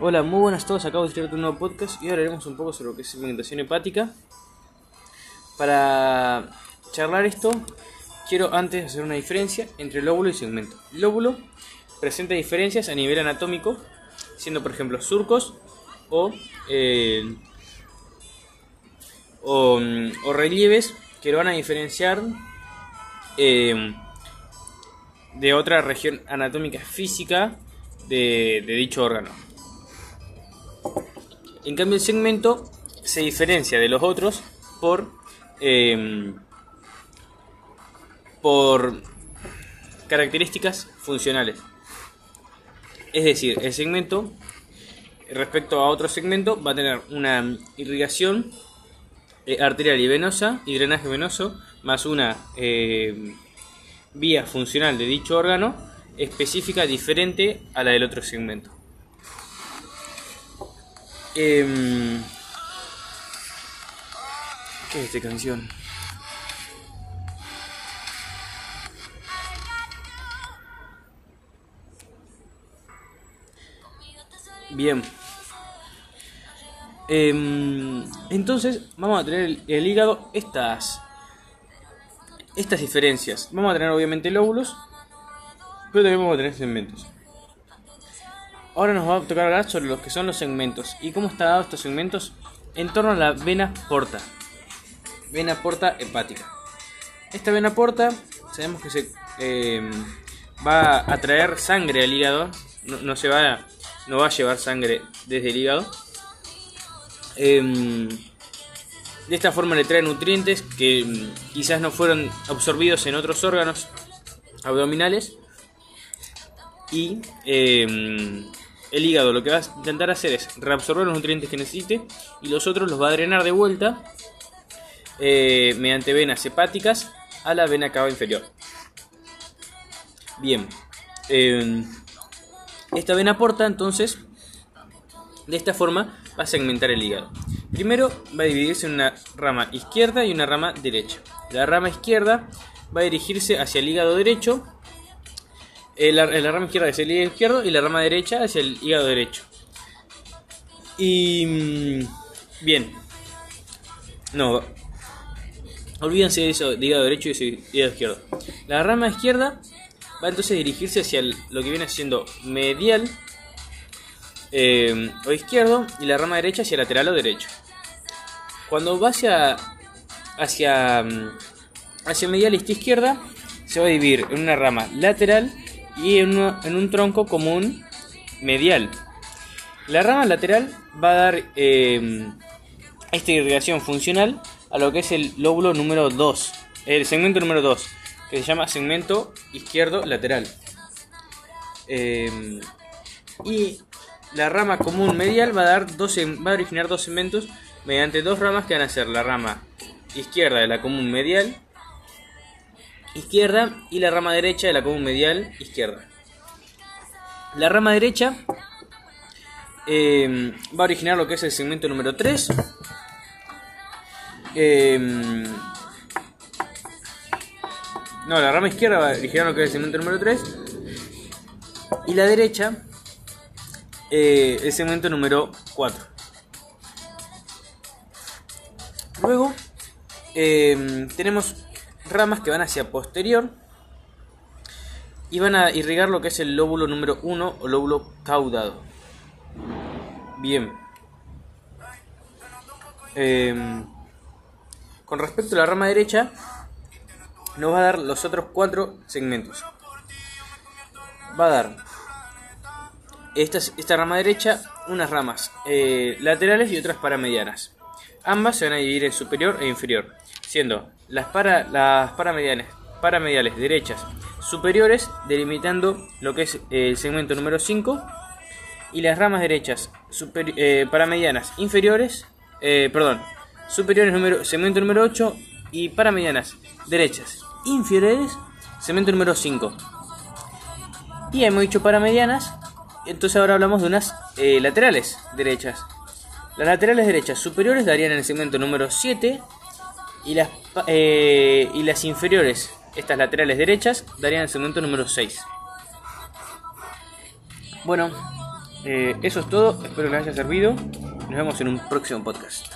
Hola, muy buenas a todos. Acabo de estrenar un nuevo podcast y ahora haremos un poco sobre lo que es segmentación hepática. Para charlar esto, quiero antes hacer una diferencia entre lóbulo y segmento. Lóbulo presenta diferencias a nivel anatómico, siendo por ejemplo surcos o, eh, o, o, relieves que lo van a diferenciar eh, de otra región anatómica física de dicho órgano. En cambio el segmento se diferencia de los otros por eh, por características funcionales. Es decir, el segmento respecto a otro segmento va a tener una irrigación eh, arterial y venosa y drenaje venoso más una eh, vía funcional de dicho órgano específica diferente a la del otro segmento. Eh, ¿Qué es esta canción? Bien. Eh, entonces vamos a tener el, el, hígado estas estas diferencias. Vamos a tener obviamente lóbulos, pero también vamos a tener segmentos. Ahora nos va a tocar hablar sobre lo que son los segmentos y cómo están dados estos segmentos en torno a la vena porta. Vena porta hepática. Esta vena porta, sabemos que se eh, va a traer sangre al hígado, no, se va a, no va a llevar sangre desde el hígado. Eh, de esta forma le trae nutrientes que mm, quizás no fueron absorbidos en otros órganos abdominales y el hígado lo que va a intentar hacer es reabsorber los nutrientes que necesite y los otros los va a drenar de vuelta eh, mediante venas hepáticas a la vena cava inferior. Bien, eh, esta vena porta entonces de esta forma va a segmentar el hígado. Primero va a dividirse en una rama izquierda y una rama derecha. La rama izquierda va a dirigirse hacia el hígado derecho la, la, rama izquierda hacia el hígado izquierdo y la rama derecha hacia el hígado derecho. Y. Mmm, bien. No. Olvídense de eso, de hígado derecho y hígado izquierdo. La rama izquierda va entonces a dirigirse hacia lo que viene siendo medial eh, o izquierdo y la rama derecha hacia lateral o derecho. Cuando va hacia. hacia. hacia medial y izquierda, se va a dividir en una rama lateral y en, en, un tronco común medial. La rama lateral va a dar eh, esta irrigación funcional a lo que es el lóbulo número 2, el segmento número 2, que se llama segmento izquierdo lateral. Eh, y la rama común medial va a, dar dos, va a originar dos segmentos mediante dos ramas que van a ser la rama izquierda de la común medial izquierda y la rama derecha de la común medial izquierda. La rama derecha eh, va a originar lo que es el segmento número 3. Eh, no, la rama izquierda va a originar lo que es el segmento número 3. Y la derecha, eh, el segmento número 4. Luego eh, tenemos ramas que van hacia posterior y van a irrigar lo que es el lóbulo número 1 o lóbulo caudado. Bien. Eh, con respecto a la rama derecha, nos va a dar los otros cuatro segmentos. Va a dar esta, esta rama derecha unas ramas eh, laterales y otras paramedianas. Ambas se van a dividir en superior e inferior, siendo las, para, las paramedianas, paramediales derechas superiores delimitando lo que es el segmento número 5 y las ramas derechas super, eh, paramedianas inferiores, eh, perdón, superiores número, segmento número 8 y paramedianas derechas inferiores, segmento número 5. Y hemos dicho paramedianas, entonces ahora hablamos de unas eh, laterales derechas. Las laterales derechas superiores darían en el segmento número 7 y las, eh, y las inferiores, estas laterales derechas, darían el segmento número 6. Bueno, Eh, eso es todo, espero que les haya servido. Nos vemos en un próximo podcast.